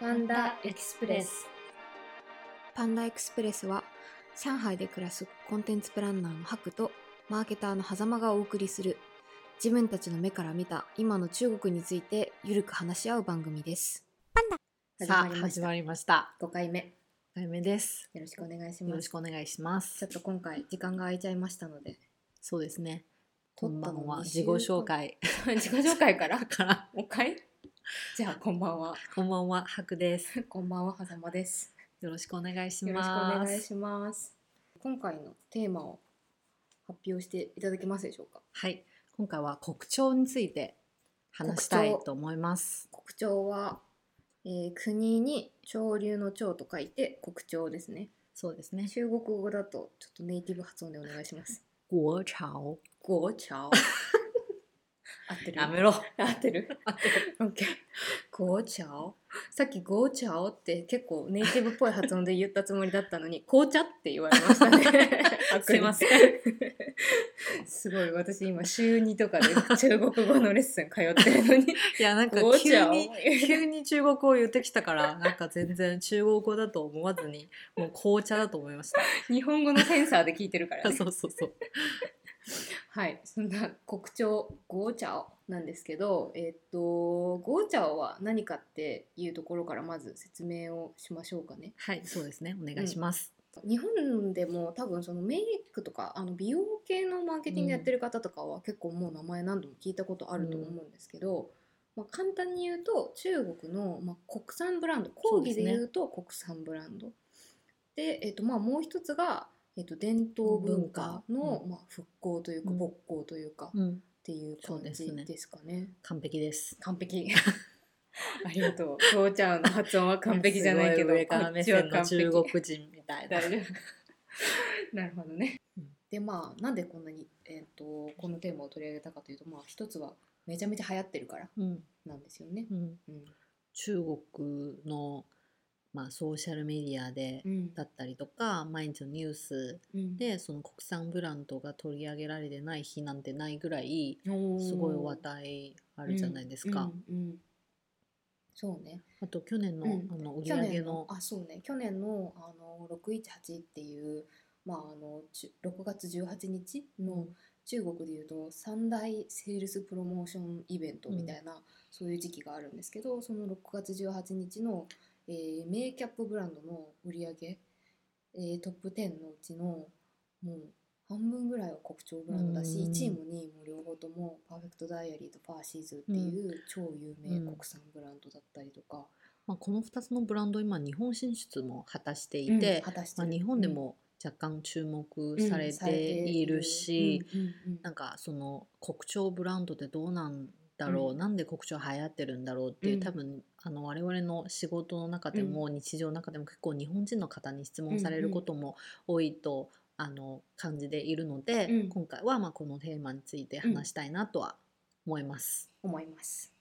パンダエクスプレス。パンダエクスプレスは上海で暮らすコンテンツプランナーのハクとマーケターの狭間がお送りする自分たちの目から見た今の中国についてゆるく話し合う番組です。さあ始まりました。5回目。5回目です。よろしくお願いしよろします。くお願いします。ちょっと今回時間が空いちゃいましたので。そうですね。撮ったのこんばんは自己紹介。自己紹介から？から。もう一回？じゃあこんばんはこんばんはハクです こんばんは狭間です。よろしくお願いしよろしくおます願いします。今回のテーマを発表していただけますでしょうか？はい今回は国潮について話したいと思います国潮は、えー国に潮流の潮と書いて国潮ですね。そうですね中国語だとちょっとネイティブ発音でお願いします。国 潮国潮。合ってる？やめろ。合ってる？合ってる。オッケー。紅茶？さっき紅茶って結構ネイティブっぽい発音で言ったつもりだったのに 紅茶って言われましたね。すいません。すごい。私今週2とかで中国語のレッスン通ってるのに。いやなんか急に急に中国語を言ってきたからなんか全然中国語だと思わずにもう紅茶だと思いました。日本語のセンサーで聞いてるから、ね、そうそうそうはいそんな国潮紅茶なんですけどえっと紅茶は何かっていうところからまず説明をしましょうかね。はいそうですね。お願いします、日本でも多分そのメイクとかあの美容系のマーケティングやってる方とかは結構もう名前何度も聞いたことあると思うんですけど、まあ、簡単に言うと中国の、まあ、国産ブランド講義で言うと国産ブランド。で、えっとまあ、もう一つが、えっと、伝統文化文の、化まあ、復興というかうん。勃興というか、っうん、ていう感じですかね。完璧です。完璧。ありがとう。父ちゃんの発音は完璧じゃないけど、上から目線のこっちは完璧。中国人みたいな。なるほどね。うん。でまあなんでこんなに、えー、とこのテーマを取り上げたかというとまあ一つはめちゃめちゃ流行ってるからうん。なんですよね。うん、うん。中国の、まあ、ソーシャルメディアでうん。だったりとか毎日のニュースうん、でその国産ブランドが取り上げられてない日なんてないぐらいすごい話題あるじゃないですか。そうね。あと去年の,、うん。あの売り去上げの年のあそうね。去年のあの618っていう、まあ、あのち6月18日の中国でいうと三大セールスプロモーションイベントみたいな、そういう時期があるんですけどその6月18日の、えーメイキャップブランドの売り上げ、えートップ10のうちのもう半分ぐらいは国潮ブランドだし、うん。1位も2位も両方ともパーフェクトダイアリーとファーシーズっていう超有名うん国産ブランドだったりとか、まあ、この2つのブランド今日本進出も果たしていうんて、まあ、日本でも若干注目されているし、うんうんうんなんかその国潮ブランドってどうなんだろう、うん。なんで国潮流行ってるんだろうっていう、うん。多分あの我々の仕事の中でも、日常の中でも結構日本人の方に質問されることも多いと、あの感じでいるので、うん今回はまあこのテーマについて話したいなとは思います。思います。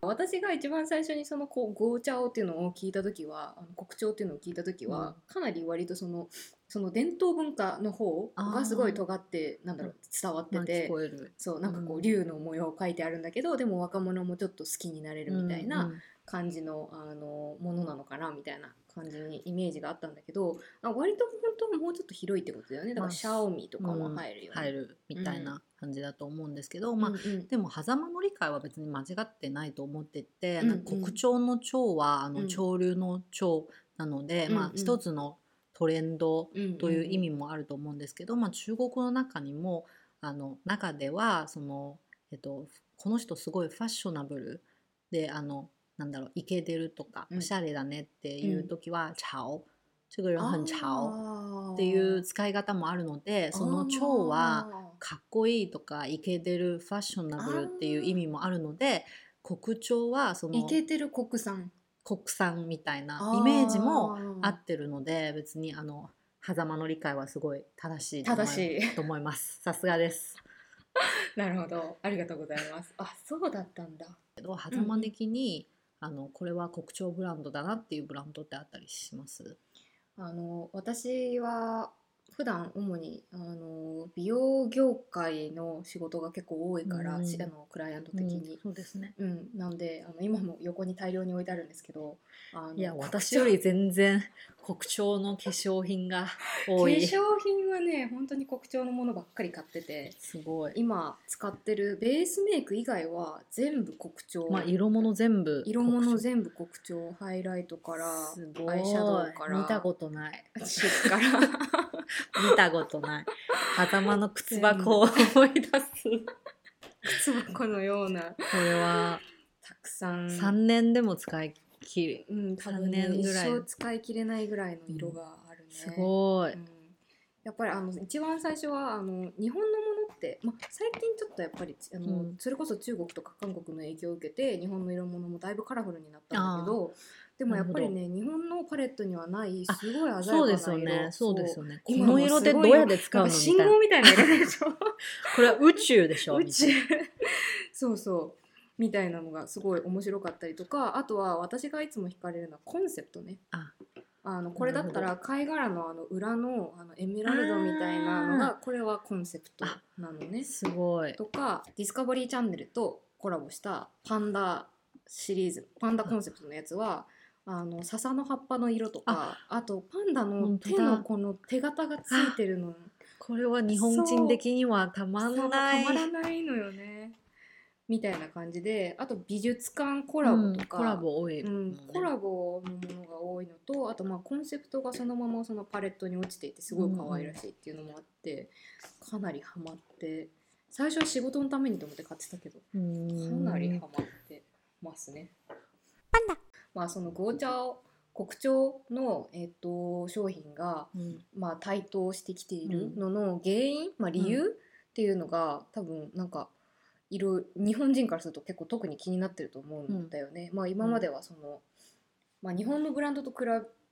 私が一番最初にそのこうゴーチャオっていうのを聞いた時はあの国潮っていうのを聞いた時は、かなり割とそのその伝統文化の方がすごい尖ってなんだろう伝わってまあ、て聞、こえる。そうなんかこううん。竜の模様書いてあるんだけど、でも若者もちょっと好きになれるみたいな、感じのあのものなのかなみたいな感じにイメージがあったんだけどあ割と本当はもうちょっと広いってことだよね。だからまあシャオミとかも入るよね。入るみたいな感じだと思うんですけど、まあうんうん。でも狭間の理解は別に間違ってないと思ってて、うんうん。国潮の潮はあうん。の潮流の潮なので、まあうん。うん一つのトレンドうんという意味もあると思うんですけど、まあ、中国の中にもあの中ではその、えっと、この人すごいファッショナブルであのなんだろうイケてるとか、うん。おしゃれだねっていう時は「潮」这个人很潮っていう使い方もあるのでその潮はかっこいいとかイケてるファッショナブルっていう意味もあるので国潮はそのイケてる国産。国産みたいなイメージも合ってるので別にあの狭間の理解はすごい正しいと思い正しい。と思います。さすがです。なるほど。ありがとうございます。あそうだったんだ。けど狭間的に、あのこれは国潮ブランドだなっていうブランドってあったりします？あの私は普段主にあの美容業界の仕事が結構多いから、うん。しあのクライアント的うんに。そうですね。うん、なんであの今も横に大量に置いてあるんですけどあのいや国私より全然 国潮の化粧品が多い。化粧品はね本当に国潮のものばっかり買っててすごい。今使ってるベースメイク以外は全部国潮、まあ色物全部色物国全部国潮ハイライトからアイシャドウから見たことない。から 見たことない。狭間の靴箱を思い出す。靴箱のような。これはたくさん。3年でも使い切る。うん、多分3ね一年ぐらい。生使い切れないぐらいの色があるね。すごい。うん。やっぱりあの一番最初はあの日本のものって、ま、最近ちょっとやっぱりあの、うん。それこそ中国とか韓国の影響を受けて日本の色物もだいぶカラフルになったんだけどでもやっぱりね日本のパレットにはないあすごい鮮やかな色。そうですよね。そう。ですよね。こ今の色でどうやって使うの？み信号みたいな色でしょ。これは宇宙でしょ宇宙。そうそう。みたいなのがすごい面白かったりとかあとは私がいつも惹かれるのはコンセプトね。ああのこれだったら貝殻のあの裏のあのエメラルドみたいなのがこれはコンセプトなのね。な。すごい。とかディスカバリーチャンネルとコラボしたパンダシリーズパンダコンセプトのやつはあの笹の葉っぱの色とかあとパンダの手のこの手形がついてるの。これは日本人的にはたまんない。たまらないのよね。みたいな感じであと美術館コラボとか、うんコラボ多い。もうんんね、コラボのものが多いのとあとまあコンセプトがそのままそのパレットに落ちていてすごい可愛らしいっていうのもあって、かなりハマって。最初は仕事のためにと思って買ってたけどうーん。かなりハマってますね。まあそのゴーチャオ国潮の、えっと商品が、うん。まあ、台頭してきているのの原因、まあ、理由っていうのが多分なんかいろ日本人からすると結構特に気になってると思うんだよね。まあ、今まではその、まあ、日本のブランドと比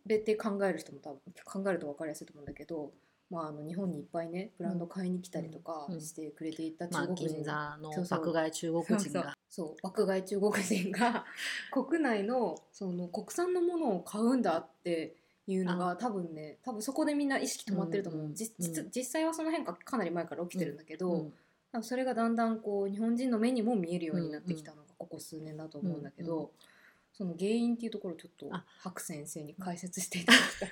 べて考える人も多分考えると分かりやすいと思うんだけど、まあ、あの日本にいっぱいねブランド買いに来たりとかうん。してくれていたまあ、中国人銀座のそうそう。爆買い中国人がそう爆買い中国人が 国内のその国産のものを買うんだっていうのが多分ね多分そこでみんな意識止まってると思う、うんうん実実際はその変化かなり前から起きてるんだけど、うんそれがだんだんこう日本人の目にも見えるようになってきたのがここ数年だと思うんだけど、うんうその原因っていうところをちょっとあ。白先生に解説していただきたい。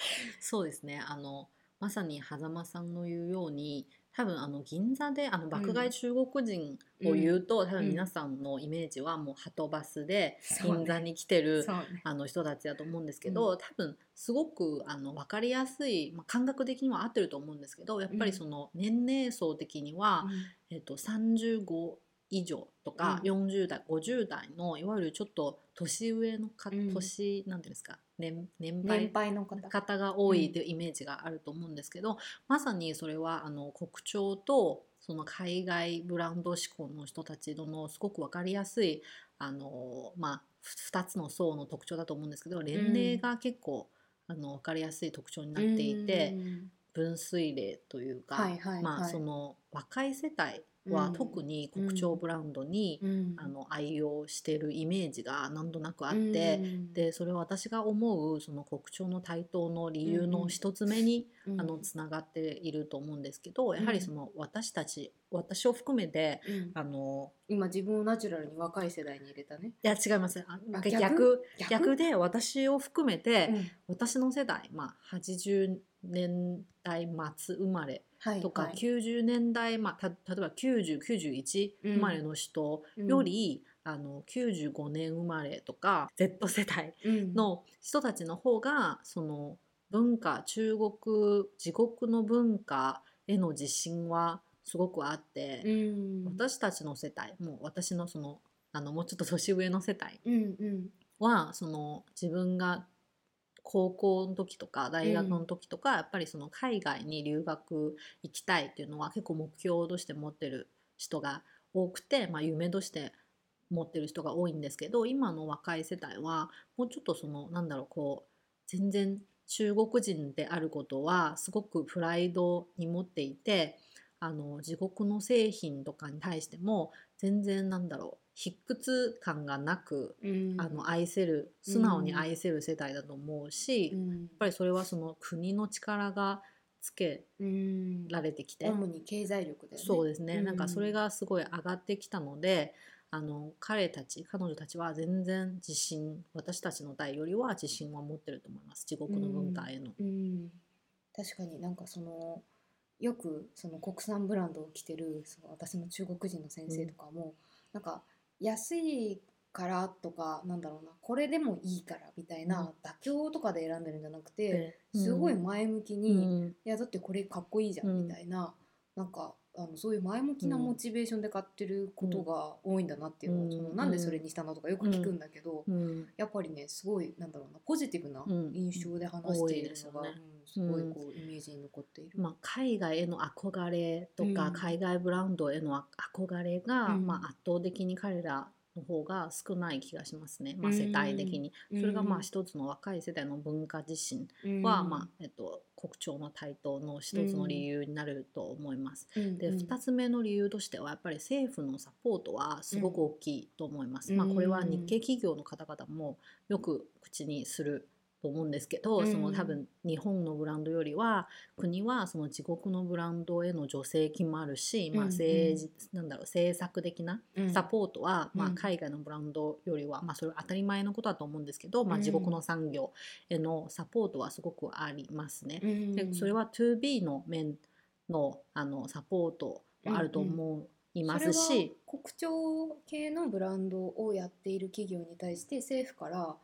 そうですね。あのまさに狭間さんの言うように多分あの銀座であの爆買い中国人を言うと、多分皆さんのイメージはもうはとバスで銀座に来てる、そうね。あの人たちだと思うんですけど、多分すごくあの分かりやすい、まあ、感覚的には合ってると思うんですけどやっぱりその年齢層的には、えっと、35以上とか、うん。40代50代のいわゆるちょっと年上のか、うん。年なんていうんですか年年年配配の方。方が多いっていうイメージがあると思うんですけど、まさにそれはあの国潮とその海外ブランド志向の人たちのすごく分かりやすいあの、まあ、2つの層の特徴だと思うんですけど年齢が結構、あの分かりやすい特徴になっていて、うん。分水嶺というか、はいはいまあ、はいその若い世帯はうん。特に国潮ブランドに、うん。あの愛用してるイメージがなんとなくあって。うん。でそれは私が思うその国潮の台頭の理由の一つ目に、うん。あのつながっていると思うんですけどやはりその私たち私を含めてうん。あの今自分をナチュラルに若い世代に入れたね。いや違います。逆？逆？で私を含めて、うん。私の世代、まあ、80年代末生まれはいとか、はい。90年代、まあ、た例えば9091うん。生まれの人より、あの95年生まれとか Z 世代うん。の人たちの方がその文化中国自国の文化への自信はすごくあって、うん。私たちの世帯もう私のそのあのもうちょっと年上の世帯うんうん。はその自分が高校の時とか大学の時とか、やっぱりその海外に留学行きたいっていうのは結構目標として持ってる人が多くて、まあ、夢として持ってる人が多いんですけど今の若い世代はもうちょっとそのなんだろうこう全然中国人であることはすごくプライドに持っていてあの自国の製品とかに対しても全然なんだろう卑屈感がなくうん。あの愛せる素直に愛せる世代だと思うし、やっうんぱりそれはその国の力がつけうん。られてきて、主に経済力だよね。そうですね、うん。なんかそれがすごい上がってきたのであの彼たち彼女たちは全然自信私たちの代よりは自信は持ってると思います。自国の文化への。うん、確かになんかそのよくその国産ブランドを着てるその私の中国人の先生とかも、なんか安いからとかなんだろうなこれでもいいからみたいな妥協とかで選んでるんじゃなくて、ですごい前向きうに、いんやだってこれかっこいいじゃんうんみたいな、なんかあのそういう前向きなモチベーションで買ってることが多いんだなっていうのを、うん。そのなんでそれにしたのとかよく聞くんだけど、うん。やっぱりねすごいなんだろうなポジティブなうん。印象で話しているのが、うん。すごいこうイメージに残っている。まあ、海外への憧れとか、うん。海外ブランドへの憧れが、うん。まあ、圧倒的に彼らの方が少ない気がしますね、まあ、うん世帯的に。うん。それがまあ一つの若い世代の文化自身うん。は、まあえっと、国潮の台頭の一つの理由になると思います。でうん。うん。2つ目の理由としてはやっぱり政府のサポートはすごく大きいと思います。うん。まあ、これは日系企業の方々もよく口にすると思うんですけど、うん。その多分日本のブランドよりは国はその自国のブランドへの助成金もあるし、まあ、うんうん。政治なんだろう政策的なうん。サポートは、まあ、うん。海外のブランドよりは、まあ、それは当たり前のことだと思うんですけど、まあ、うん。自国の産業へのサポートはすごくありますね。うんでそれは 2B の面のあのサポートはあると思いますそれはし、国庁系のブランドをやっている企業に対して政府から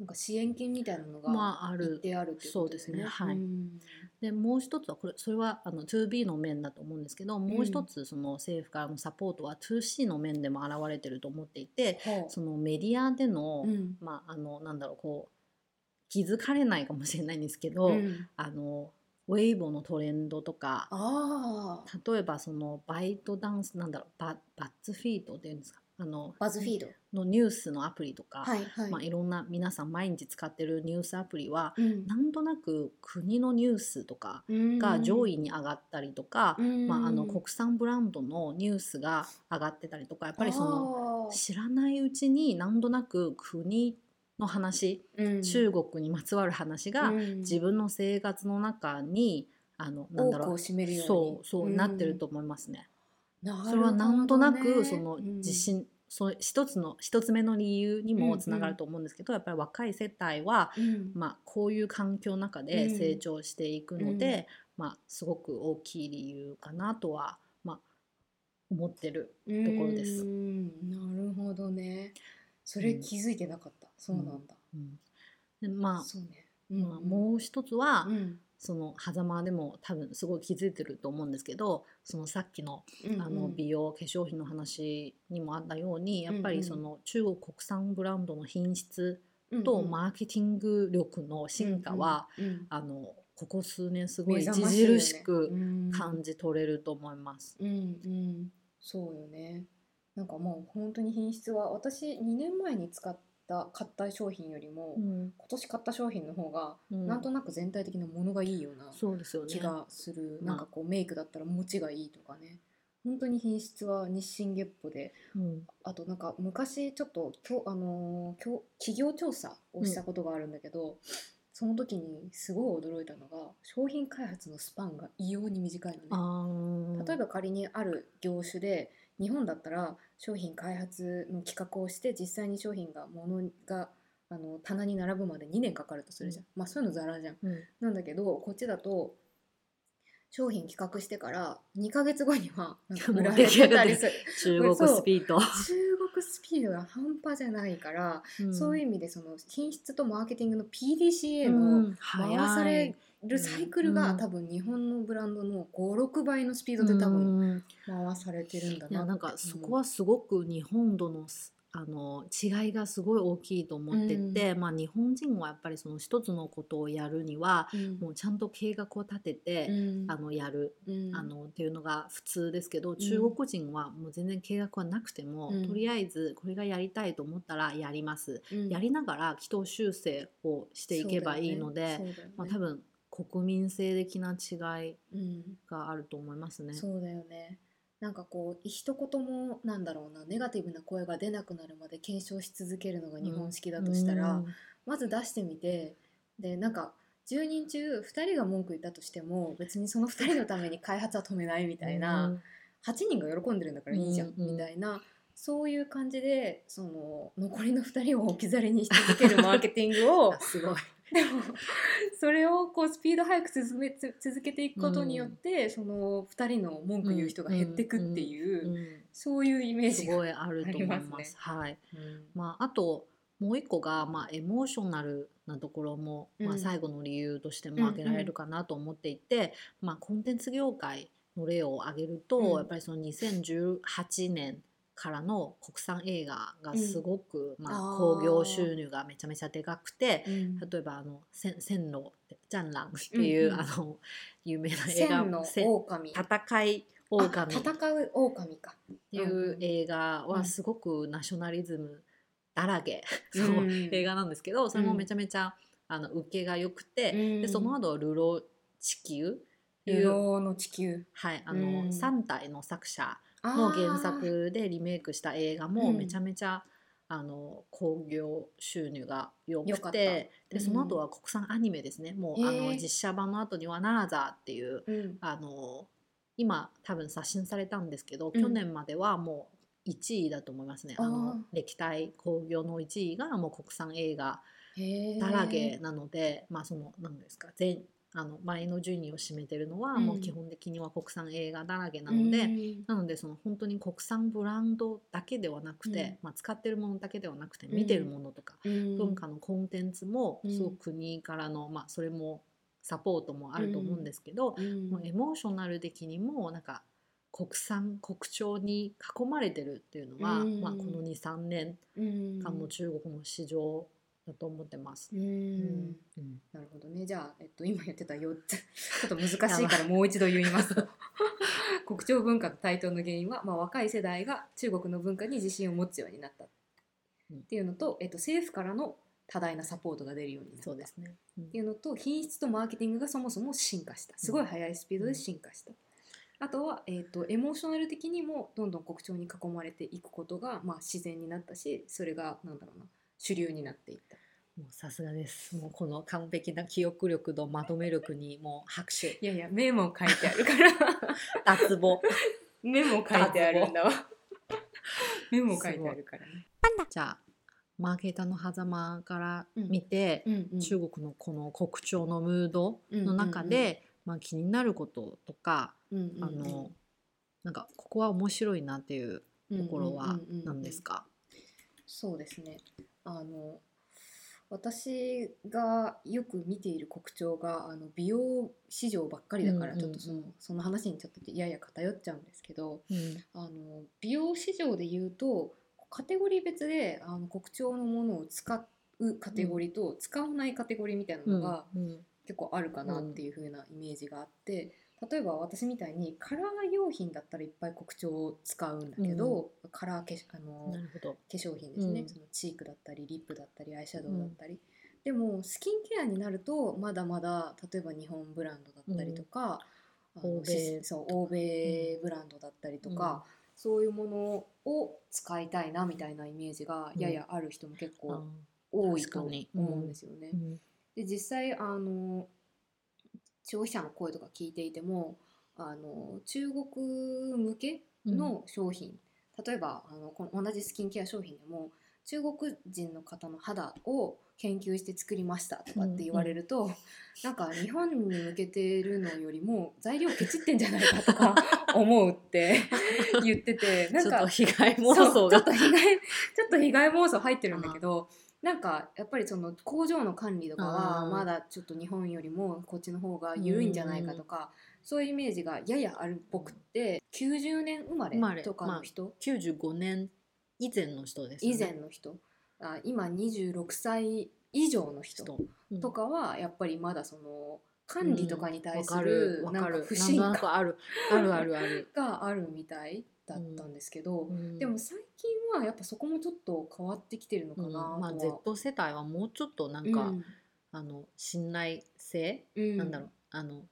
なんか支援金みたいなのがまあある。一定あるね。そうですね。はい。うん。でもう一つはこれそれはあの 2B の面だと思うんですけどもう一つその政府からのサポートは 2C の面でも現れてると思っていてはあそのメディアでの、うん。まああのなんだろうこう気づかれないかもしれないんですけど、うん。あのウェイボのトレンドとか例えばそのバイトダンスなんだろうババッツフィートっていうんですか？あのバズフィード。のニュースのアプリとか、はいはい、まあ、いろんな皆さん毎日使ってるニュースアプリはうん。なんとなく国のニュースとかうん。が上位に上がったりとか、うん。まあ、あの国産ブランドのニュースが上がってたりとかやっぱりその知らないうちになんとなく国の話、うん。中国にまつわる話がうん。自分の生活の中にあのなんだろうそうそう、うん。なってると思いますね。それはなんとなくそのうん。自信、そう一つの一つ目の理由にもつながると思うんですけど、やっぱり若い世帯は、うん。まあ、こういう環境の中で成長していくので、まあ、すごく大きい理由かなとは、まあ、思ってるところです。うんなるほどね。それ気づいてなかった、そうなんだ、うん。でまそうね、あまあ、もう一つは、うんその狭間でも多分すごい気づいてると思うんですけどそのさっきのうんあの美容化粧品の話にもあったようにやっぱりその中国国産ブランドの品質とマーケティング力の進化は、あのここ数年すごい著しくうん。感じ取れると思います。うんうん。そうよね。なんかもう本当に品質は私2年前に使った買った商品よりも、うん。今年買った商品の方が、うん。なんとなく全体的なものがいいような気がする、まあ。なんかこうメイクだったら持ちがいいとかね。本当に品質は日進月歩でうん。あとなんか昔ちょっときょ、あのーきょ企業調査をしたことがあるんだけど、その時にすごい驚いたのが商品開発のスパンが異様に短いのね。例えば仮にある業種で日本だったら商品開発の企画をして実際に商品がものがあの棚に並ぶまで2年かかるとするじゃん、まあそういうのザラじゃん。うん。なんだけどこっちだと商品企画してから2ヶ月後にはなんかもう売られてたりする。中国スピード、中国スピードが半端じゃないから、そういう意味でその品質とマーケティングの PDCA うのん。回されるサイクルが、うん多分日本のブランドの56倍のスピードで多分うん回されてるんだななんかそこはすごく日本とのすあの違いがすごい大きいと思ってて、まあ、日本人はやっぱりその一つのことをやるにはうん。もうちゃんと計画を立てて、うん。あのやる、うん。あのっていうのが普通ですけど中国人はもう全然計画はなくても、うん。とりあえずこれがやりたいと思ったらやります、うん。やりながら軌道修正をしていけばいいので、ね。ね。まあ、多分国民性的な違いうん。があると思いますね。そうだよね。なんかこう一言もなんだろうなネガティブな声が出なくなるまで検証し続けるのが日本式だとしたら、うん。まず出してみてでなんか10人中2人が文句言ったとしても別にその2人のために開発は止めないみたいな、うん。8人が喜んでるんだからいいじゃん、うんうん。みたいなそういう感じでその残りの2人を置き去りにし続けるマーケティングを あすごい。でもそれをこうスピード速く続めつ続けていくことによって、その2人の文句言う人が減ってくっていう、うんそういうイメージが。すごいあると思います。ますねはい。うんまああともう一個がまあエモーショナルなところも、まうんあ最後の理由としても挙げられるかなと思っていて、まあコンテンツ業界の例を挙げると、うんやっぱりその2018年からの国産映画がすごく、まああー興行収入がめちゃめちゃでかくて、うん。例えばあの線線路战狼っていう、うんうん。あの有名な映画千の戦い狼。あ戦う狼か。っていう映画うん。はすごくナショナリズムだらけ、うん。そう映画なんですけどそれもめちゃめちゃ、あの受けが良くて、うん。でその後ルロ地球」流う、浪の地球。はい、あの、うん。3体の作者の原作でリメイクした映画もうん。めちゃめちゃ、あの興行収入が良くてうん。でその後は国産アニメですね。もう、あの実写版の後には「ナーザー」っていううん。あの今多分刷新されたんですけど、うん。去年まではもう1位だと思いますね。あのあ歴代興行の1位がもう国産映画だらけなので、まあその何ですか全あの前の順位を占めてるのは、うん。もう基本的には国産映画だらけなので、うん。なのでその本当に国産ブランドだけではなくて、うん。まあ、使ってるものだけではなくてうん見てるものとか、うん。文化のコンテンツもうん。すごく国からの、まあ、それもサポートもあると思うんですけど、うん。もうエモーショナル的にもなん。か国産国潮に囲まれてるっていうのは、うんまあ、この23年うん間の中国の市場だと思ってます。うん。うん。なるほどね。じゃあ、えっと、今言ってた4つ ちょっと難しいから もう一度言います。と 国潮文化の台頭の原因は、まあ、若い世代が中国の文化に自信を持つようになったっていうのと、えっと、政府からの多大なサポートが出るようになった。そうですね、うん。っていうのと品質とマーケティングがそもそも進化した。すごい速いスピードで進化した、あとは、えー、とエモーショナル的にもどんどん国潮に囲まれていくことが、まあ、自然になったしそれがなんだろうな主流になっていった。もうさすがです。もうこの完璧な記憶力とまとめ力にもう拍手。いやいやメモ書いてあるから。脱帽。メモ書いてあるんだわ。メモ書いてあるからね。じゃあマーケーターの狭間から見て、うんうん。中国のこの国潮のムードの中で、まあ、気になることとか、うんうんうん。あのなんかここは面白いなっていうところはうんうんうんうん。何ですか、そうですねあの私がよく見ている国潮があの美容市場ばっかりだからうんうんうんちょっとその,、その話にちょっとやや偏っちゃうんですけどうんあの美容市場で言うとカテゴリー別であの国潮のものを使うカテゴリーと使わないカテゴリーみたいなのがうん結構あるかなっていう風なイメージがあって。例えば私みたいにカラー用品だったらいっぱい国潮を使うんだけど、カラー化あの化粧品ですね、うん。そのチークだったりリップだったりアイシャドウだったり、でもスキンケアになるとまだまだ例えば日本ブランドだったりとか、あの欧米しそう欧米ブランドだったりとか、そういうものを使いたいなみたいなイメージがややある人も結あ構多いと思うんですよね。うん。で実際あの消費者の声とか聞いていてもあの中国向けの商品、例えばあのこの同じスキンケア商品でも中国人の方の肌を研究して作りましたとかって言われると、なんか日本に向けてるのよりも材料ケチってんじゃないかとか 思うって言っててなんかちょっと被害妄想が。ちょっと被害ちょっと被害妄想入ってるんだけど、なんかやっぱりその工場の管理とかはまだちょっと日本よりもこっちの方が緩いんじゃないかとか、そういうイメージがややあるっぽくって90年生まれれとかの人、95年以前の人ですよね。以前の人。あ今26歳以上の人とかはやっぱりまだその管理とかに対するなんか不信感あるあるある、があるみたいだったんですけど、うん。でも最近はやっぱそこもちょっと変わってきてるのかうんなとは、まあ、Z 世代はもうちょっとなんか、あの信頼性、うん。なんだろうあの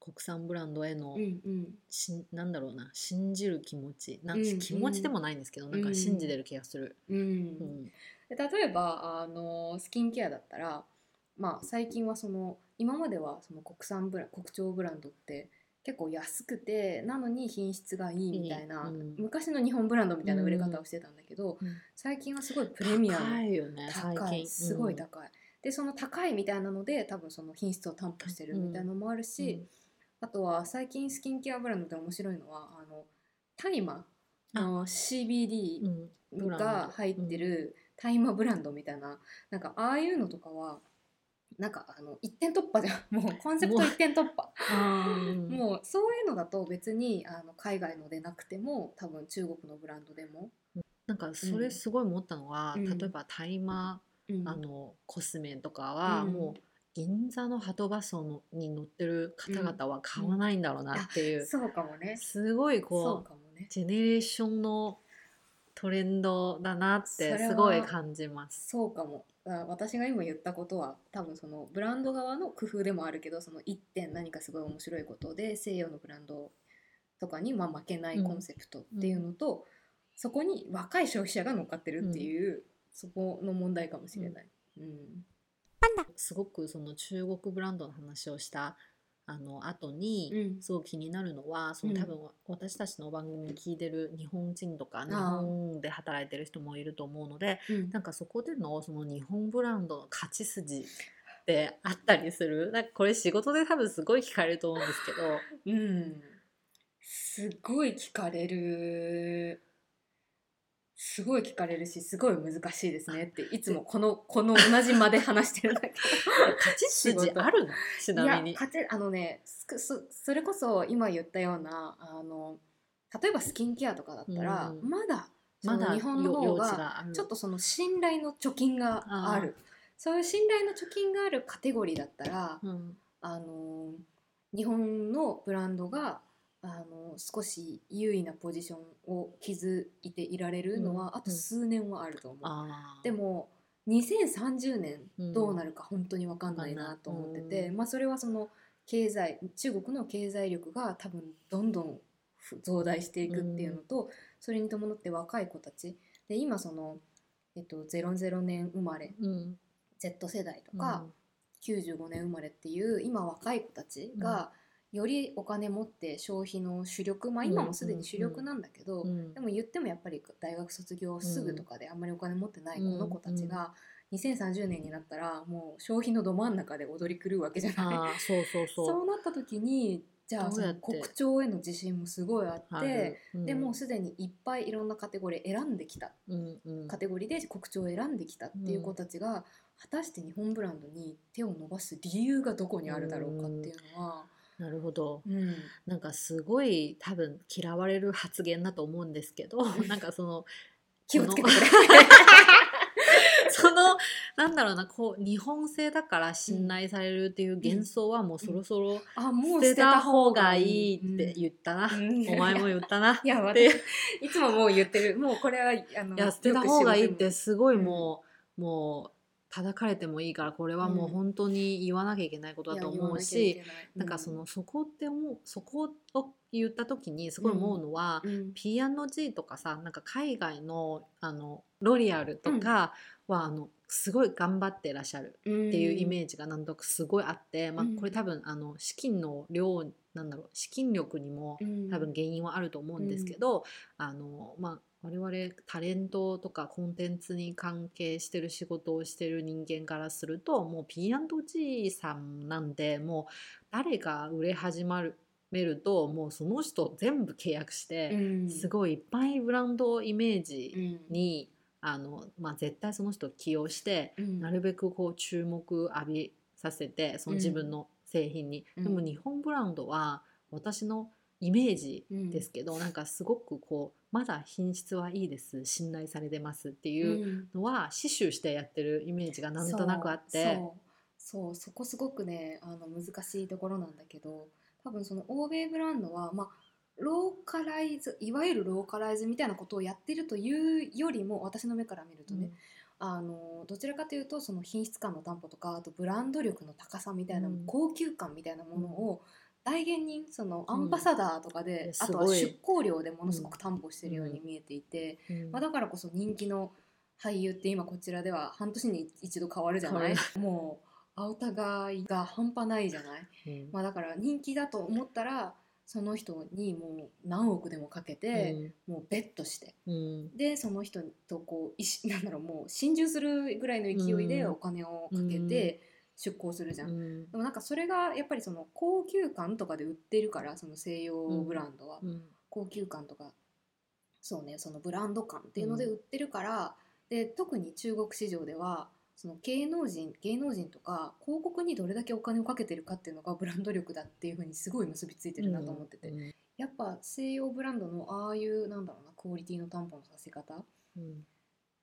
国産ブランドへの、うんうん。しなんだろうな信じる気持ち。なん、うん気持ちでもないんですけど、なんか信じてる気がする。うん。うん。で例えばあのスキンケアだったらまあ最近はその今まではその国産ブラ国潮ブランドって結構安くてなのに品質がいいみたいな、うん。昔の日本ブランドみたいな売れ方をしてたんだけど、うん。最近はすごいプレミアム。高いよね最高い。近。すごい高い、でその高いみたいなので多分その品質を担保してるみたいなのもあるし、あとは最近スキンケアブランドで面白いのはあの大麻の CBD うん。うんが入ってる大麻ブランドみたいな。なんかああいうのとかはなんかあの一点突破じゃん。もうコンセプト一点突破。もうそういうのだと別にあの海外のでなくても多分中国のブランドでも、なんかそれすごい思ったのは、うん。例えば大麻、うん。あのコスメとかは、うん。もう銀座のハトバスのに乗ってる方々は買わないんだろうなっていう、そうかもね。すごいこうね。ジェネレーションのトレンドだなってすごい感じます。そうかも。あ私が今言ったことは多分そのブランド側の工夫でもあるけどその一点何かすごい面白いことで西洋のブランドとかにまあ負けないコンセプトっていうのと、そこに若い消費者が乗っかってるっていう、そこの問題かもしれない。うん。すごくその中国ブランドの話をしたあの後に、うん。すごく気になるのはそのうん。多分私たちの番組聞いてる日本人とか日本で働いてる人もいると思うのでうん。なんかそこでのその日本ブランドの勝ち筋ってあったりする。なんかこれ仕事で多分すごい聞かれると思うんですけど。うん、すごい聞かれるすごい聞かれるしすごい難しいですねっていつもこのこの同じ間で話してるんだけ。ど 勝ち筋あるの？ちなみに。いや。勝てあのねすそそれこそ今言ったようなあの例えばスキンケアとかだったら、うんまだそまだの日本の方がちょっとその信頼の貯金がある。そういう信頼の貯金があるカテゴリーだったら、うん。あの日本のブランドがあの少し優位なポジションを築いていられるのは、うんあと数年はあると思う。でも2030年うんどうなるか本当に分かんないなと思ってて、うんまあ、それはその経済中国の経済力が多分どんどん増大していくっていうのと、それに伴って若い子たちで今その、えっと、00年生まれうん、Z 世代とか、95年生まれっていう今若い子たちがよりお金持って消費の主力まあ今もすでに主力なんだけど、うん。でも言ってもやっぱり大学卒業すぐとかであんまりお金持ってないこの子たちが2030年になったらもう消費のど真ん中で踊り狂うわけじゃない。そうそうそう。そうなった時にじゃあその国潮への自信もすごいああってる、うん。でもうすでにいっぱいいろんなカテゴリー選んできた。うんうん。カテゴリーで国潮を選んできたっていう子たちが、果たして日本ブランドに手を伸ばす理由がどこにあるだろうかっていうのは、なるほど。うん。なんかすごい多分嫌われる発言だと思うんですけどなんかその気をつけて。そのなんだろうなこう日本製だから信頼されるっていう幻想はもうそろそろあもう捨てた方がいいってう言ったな、ん。お前も言ったな。いやで私いつももう言ってる。もうこれはあのいや捨てた方がいいってすごいもう、もう叩かれてもいいからこれはもううん本当に言わなきゃいけないことだと思うし、なきゃいけなん。かそのそこって思うそこを言った時にすごい思うのは、うん。P&G とかさなんか海外のあのロリアルとかは、あのすごい頑張ってらっしゃるっていうイメージがなんとなくすごいあって、まあうん、これ多分あの資金の量なんだろう資金力にも多分原因はあると思うんですけど、あのまあ我々タレントとかコンテンツに関係してる仕事をしてる人間からするともう P&G さんなんでもう誰が売れ始まるめるともうその人全部契約して、すいごいいっぱいブランドイメージにに、あのまあ、絶対その人を起用して、なるべくこう注目浴びさせてその自分の製品に、うん。でも日本ブランドは私のイメージですけど、なんかすごくこうまだ品質はいいです。信頼されてますっていうのは刺繍してやってるイメージがなんとなくあって。そう。そこすごくねあの難しいところなんだけど多分その欧米ブランドはまあローカライズいわゆるローカライズみたいなことをやってるというよりも私の目から見るとね、あのどちらかというとその品質感の担保とかあとブランド力の高さみたいな、うん。高級感みたいなものを代言人そのアンバサダーとかで、うんあとは出向料でものすごく担保してるように見えていて、うん。まあ、だからこそ人気の俳優って今こちらでは半年に一度変わるじゃない？変 もうあお互いが半端ないじゃない、うん。まあ、だから人気だと思ったらその人にもう何億でもかけて、もうベットして。うん。でその人とこういしなんだろうもう心中するぐらいの勢いでうん。お金をかけて出航するじゃん。うん。でもなんかそれがやっぱりその高級感とかで売ってるからその西洋ブランドは、うん。高級感とかそうねそのブランド感っていうので売ってるから、で特に中国市場ではその芸能人芸能人とか広告にどれだけお金をかけてるかっていうのがブランド力だっていうふうにすごい結びついてるなと思ってて、うん。やっぱ西洋ブランドのああいうなんだろうなクオリティの担保のさせ方うん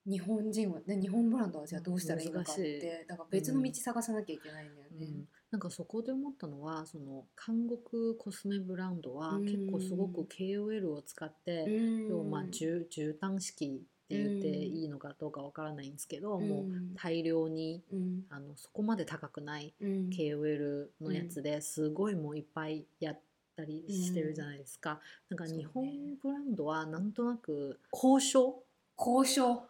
日本人は、ね、日本ブランドはじゃあどうしたらいいのかってだから別の道探さなきゃいけないんだよね。うん。なんかそこで思ったのはその韓国コスメブランドはうん。結構すごく KOL を使って、うん。要はまあ絨絨毯式って言っていいのかどうかわからないんですけど、もう大量にうん。あのそこまで高くないうん。KOL のやつですごいもういっぱいやったりしてるじゃないですか。なんかそうね。日本ブランドはなんとなく交渉交渉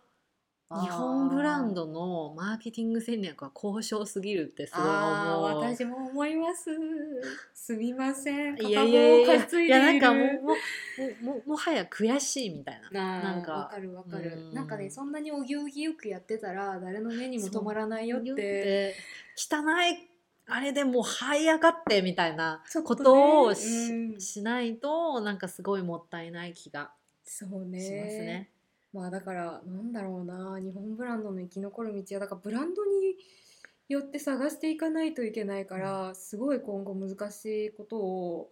日本ブランドのマーケティング戦略は交渉すぎるってすごい思う。私も思います。すみません。いやいやいやいやなんかもうもうもうもはや悔しいみたいな。ななんかわかるわかるうんなんかねそんなにお行儀よくやってたら誰の目にも止まらないよっ言て汚いあれでもう這い上がってみたいなことをし,、うんしないとなんかすごいもったいない気がそうねしますね。まあだからなんだろうな日本ブランドの生き残る道はだからブランドによって探していかないといけないから、すごい今後難しいことを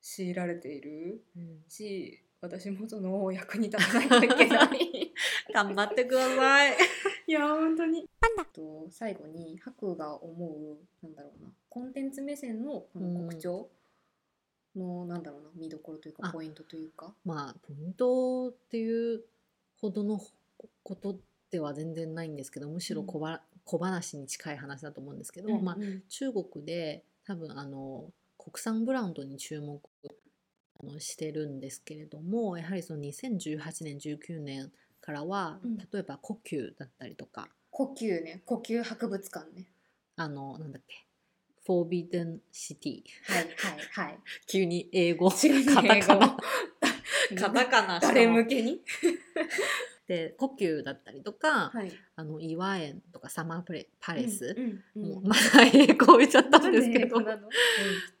強いられているし私もその役に立たないといけない。頑張ってください。いや本当に。と最後に白が思うなんだろうなコンテンツ目線のこの国潮の、なんだろうな見どころというかあポイントというか。まあポイントっていうほどのことでは全然ないんですけどむしろ小ば、小話に近い話だと思うんですけど、まあうん。うん中国で多分あの国産ブランドに注目あのしてるんですけれどもやはりその2018年19年からは、うん。例えば呼吸だったりとか。呼吸ね。呼吸博物館ね。あのなんだっけ。 Forbidden City はいはいはい。急に英語カタカナ カタカナ誰向けに？で故宮だったりとか、はい。あの頤和園とか Summer Palace、うんうんもうまあ英語言っちゃったんですけど、なん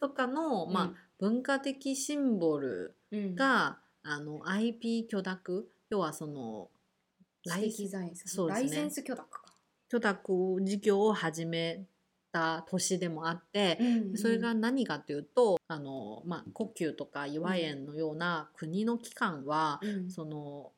とかの、まあ、文化的シンボルうん。が、あの IP 許諾？要はそのね。ライセンス許諾か。許諾事業を始めた年でもあって、それが何かというとあの、まあ、呼吸とか岩園のような国の機関は、うん。その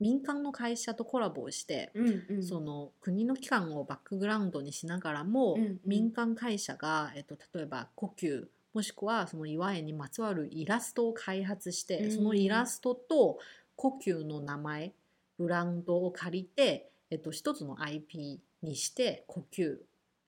民間の会社とコラボをして、うんうん。その国の機関をバックグラウンドにしながらも、うんうん。民間会社が、えっと、例えば呼吸もしくはその岩園にまつわるイラストを開発して、うん。そのイラストと呼吸の名前ブランドを借りて、えっと、一つの IP にして呼吸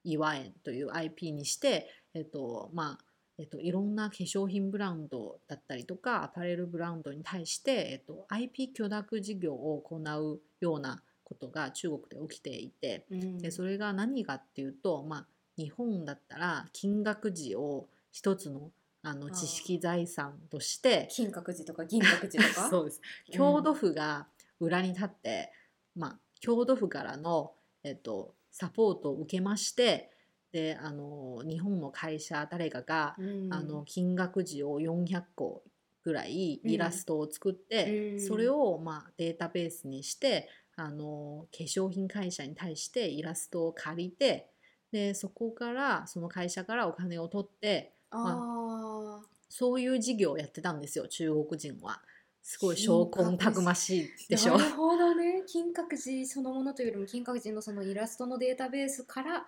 岩園という IP にして、えっとまあえっと、いろんな化粧品ブランドだったりとかアパレルブランドに対して、えっと、IP 許諾事業を行うようなことが中国で起きていてうん。でそれが何かっていうと、まあ、日本だったら金額寺を一つのあの知識財産として金閣寺とか銀閣寺とか？そうです。うん。郷土府が裏に立って、まあ、郷土府からの、えっと、サポートを受けましてであの日本の会社誰かが、うん。あの金額寺を400個ぐらいイラストを作って、うん。それを、まあ、データベースにしてあの化粧品会社に対してイラストを借りてでそこからその会社からお金を取ってあそういう事業をやってたんですよ中国人は。すごい証拠たくましいでしょ。な。るほどね。金閣寺そのものというよりも金閣寺のそのイラストのデータベースから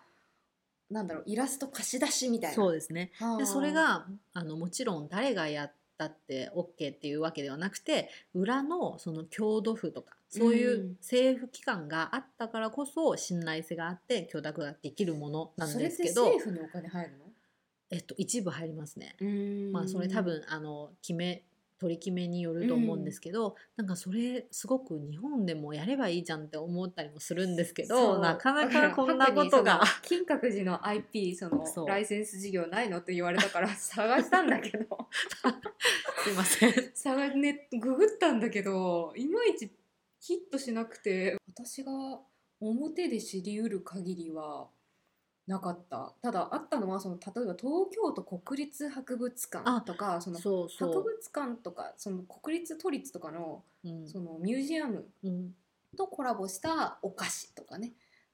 なんだろうイラスト貸し出しみたいな。そうですね。はあ。でそれがあのもちろん誰がやったって OK っていうわけではなくて裏のその郷土府とかそういううん政府機関があったからこそ信頼性があって許諾ができるものなんですけど政府にお金入るの？えっと、一部入りますね。まあそれ多分あの決め取り決めによると思うんですけど、なんかそれすごく日本でもやればいいじゃんって思ったりもするんですけどなかなか こんなことが金閣寺の IP そのライセンス事業ないのって言われたから探したんだけど。すいません。探ねググったんだけどいまいちヒットしなくて私が表で知りうる限りはなかった。ただあったのはその例えば東京都国立博物館とかその博う、物館とかその国立都立とかのうん。そのミュージアムうん、とコラボしたお菓子とかね。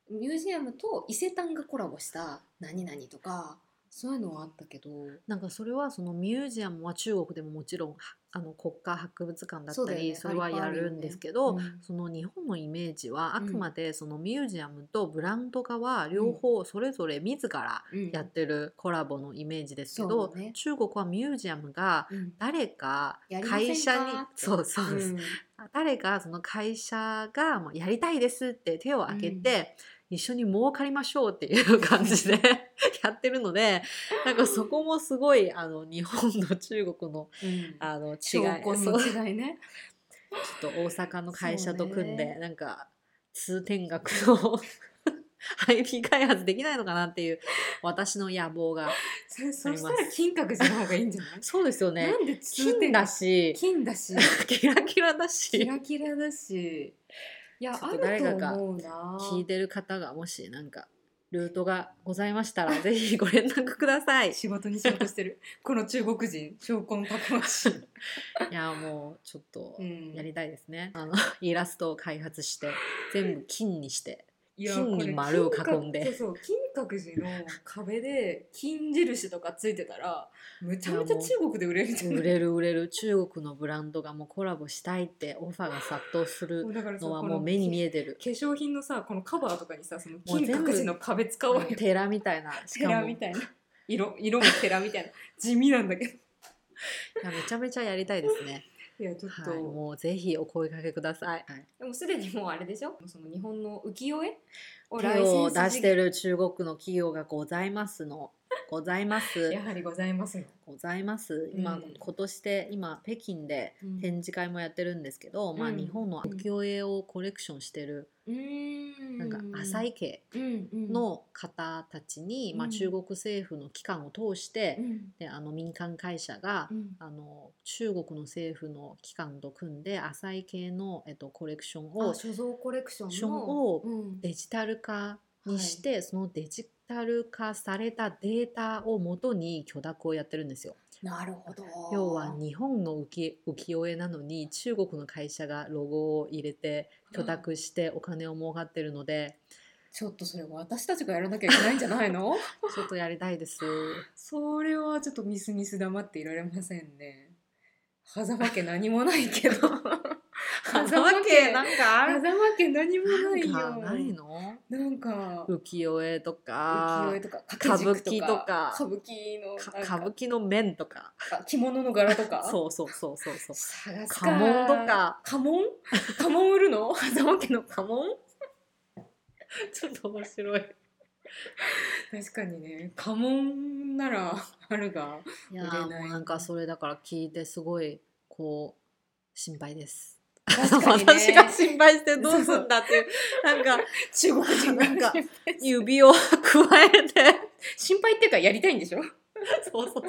ミュージアムと伊勢丹がコラボした何々とかそういうのはあったけど。なんかそれはそのミュージアムは中国でももちろんはあの国家博物館だったりそれはやるんですけど、うん。その日本のイメージはあうんくまでそのミュージアムとブランド側両方それぞれ自らうんやってるコラボのイメージですけそど、中国はミュージアムがうん。誰か会社にそうそうです、うん。誰かその会社がやりたいですって手を挙げて、一緒に儲かりましょうっていう感じで やってるのでなんかそこもすごいあの日本の中国のうん。あの違いの違いね。ちょっと大阪の会社と組んで、ね。なんか通天閣の IP 開発できないのかなっていう私の野望がそそしたら金閣寺の方がいいんじゃない？そうですよね。なんで金だし。金 だし。キラキラだキしラキラだし。いやあると思うな。聞いてる方がもしなんかルートがございましたら ぜひご連絡ください。い仕事にしようとしてる。この中国人 証拠たくましいやもうちょっとうん。やりたいですね、あのイラストを開発して全部金にして金に丸を囲んで金閣そうそう金閣寺の壁で金印とかついてたらむちゃめちゃ中国で売れるんじゃない売れる売れる。中国のブランドがもうコラボしたいってオファーが殺到するのはこもう目に見えてる。化粧品のさこのカバーとかにさその金閣寺の壁使おうよ寺みたいな寺みたいな。色色も寺みたいな。地味なんだけど。やめちゃめちゃやりたいですねいやちょっと、はいもうぜひお声かけください、はい、でもすでにもうあれでしょ？その日本の浮世絵を手を出してるる中国の企業がございますのございます。やはりございます。よ、ございます。今、うん。今年で今北京でうん。展示会もやってるんですけど、まあうん日本の浮世絵をコレクションしてる、うーん。なんか浅井家うんうん。の方たちに、まあ、うん中国政府の機関を通して、うん。であの民間会社が、うん。あの中国の政府の機関と組んで浅井系の、えっと、コレクションをあ所蔵コレクションをうん。デジタル化にして、そのデジタル化されたデータをもとに許諾をやってるんですよ。なるほど。要は日本の浮世絵なのに中国の会社がロゴを入れて許諾してお金を儲かってるのでちょっとそれ私たちがやらなきゃいけないんじゃないの？ちょっとやりたいです。それはちょっとミスミス黙っていられませんね。狭間家何もないけど狭間家なんかある？狭間家何もないよ。ないの？なんか浮世絵と浮か世絵とか歌舞伎とか歌舞伎の歌舞伎の面とか。あ着物の柄とか？そうそうそうそうそう。家紋とか。家紋？家紋売るの？狭間家の家紋？ちょっと面白い。確かにね。家紋ならあるが売れない。ーもうなんかそれだから聞いてすごいこう心配ですね。私が心配してどうすんだっていうなんか中国人なんか指を加えて。心配っていうかやりたいんでしょ？そうそうそう。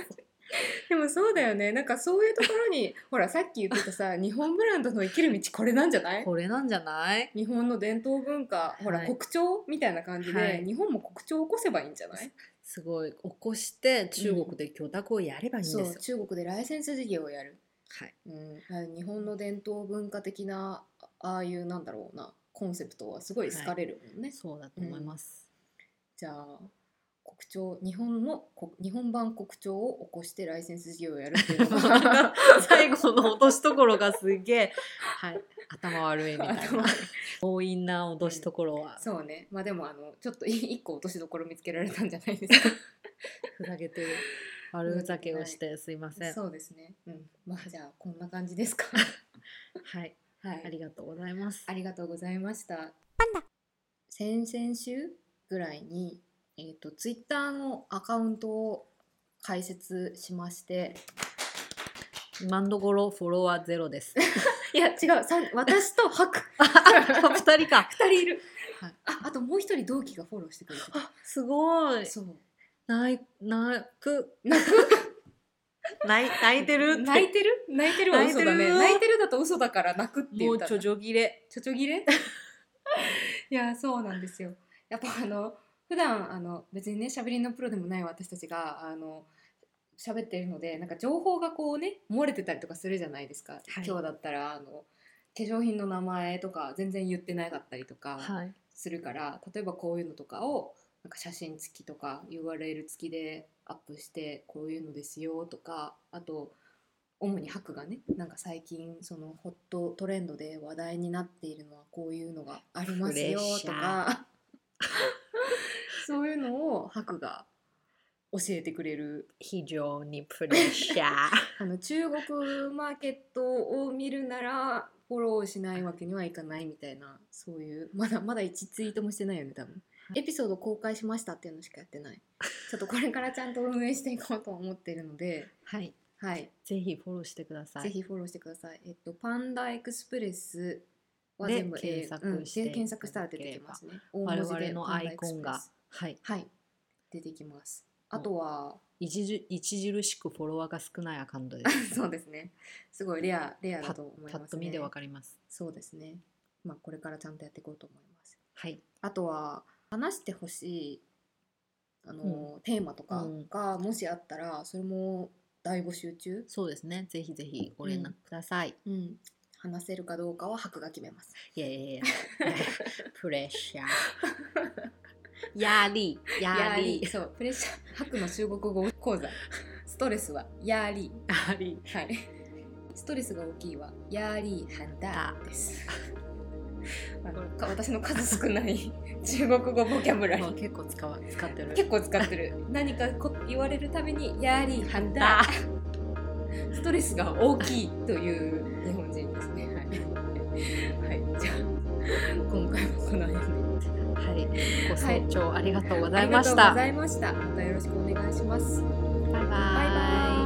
でもそうだよね。なんかそういうところにほらさっき言ってたさ日本ブランドの生きる道これなんじゃない？これなんじゃない？日本の伝統文化ほら、はい。国潮みたいな感じで、はい。日本も国潮を起こせばいいんじゃない？すごい。起こして中国で許諾をやればいいんですよ、そう中国でライセンス事業をやる、はい。うん、日本の伝統文化的なああいうなんだろうなコンセプトはすごい好かれるもんね、そうだと思います、じゃあ国潮日本のこ日本版国潮を起こしてライセンス事業をやるっていうのが 最後の落としどころがすげえ、はい、頭悪いみたい頭な強引な落としどころは。そうね。まあでもあのちょっとい 一個落としどころ見つけられたんじゃないですか。ふざけてる悪ふざけをしてすいません。そうですね。うん。まあじゃあこんな感じですか。はい。はい。ありがとうございます。ありがとうございました。先々週ぐらいに、えー、とツイッターのアカウントを開設しまして今のところフォロワーゼロです。いや違う。さん私とハク。二人か。二人いる、はい。ああともう一人同期がフォローしてくれてる。あ、すごい。そう泣い泣く。泣 泣い泣いてる？って泣いてる？泣いてるは嘘だね。泣いてる泣いてるだと嘘だから泣くって言ったもうちょちょぎれ。ちょちょぎれ？いやそうなんですよ。やっぱあの普段あの別にねしゃべりのプロでもない私たちがあの喋ってるのでなんか情報がこうね漏れてたりとかするじゃないですか、はい。今日だったらあの化粧品の名前とか全然言ってなかったりとかはい。するから、例えばこういうのとかをなんか写真付きとか URL 付きでアップしてこういうのですよとかあと主にハクがねなんか最近そのホットトレンドで話題になっているのはこういうのがありますよとか そういうのをハクが教えてくれる。非常にプレッシャー。あの中国マーケットを見るならフォローしないわけにはいかないみたいなそういうまだまだ1ツイートもしてないよね多分エピソード公開しましたっていうのしかやってないちょっとこれからちゃんと運営していこうと思っているのではい。はい、ぜひフォローしてください。ぜひフォローしてくださいえっとパンダエクスプレスはで全部検索うんしてで検索したら出てきますね大我文字で々のアイコンがパンダエクスプレスはい。はい出てきますあとは著著しくフォロワーが少ないアカウントです。そうですねすごいレアレアパだと思いますねパッと見でわかります。そうですね。まあこれからちゃんとやっていこうと思います。はい。あとは話してほしいあの、テーマとかがもしあったらそれも大募集中？そうですね。ぜひぜひご連絡ください。うん。話せるかどうかは白が決めます。いやいやいや。プレッシャー。压力、压力。そうプレッシャー白の中国語講座。ストレスはヤーリ压力。ー。はい。ストレスが大きいはヤーリーハンダーです。あのか私の数少ない 中国語ボキャブラリー。まあ。結構使わ使ってる。結構使ってる。何かこ言われるたびに「やーりーはんだ」ストレスが大きいという日本人ですね。はい、はい、じゃあ今回もこの辺で。はい。ご清聴ありがとうござあいました。りがとうございました。またよろしくお願いします。バイバイ。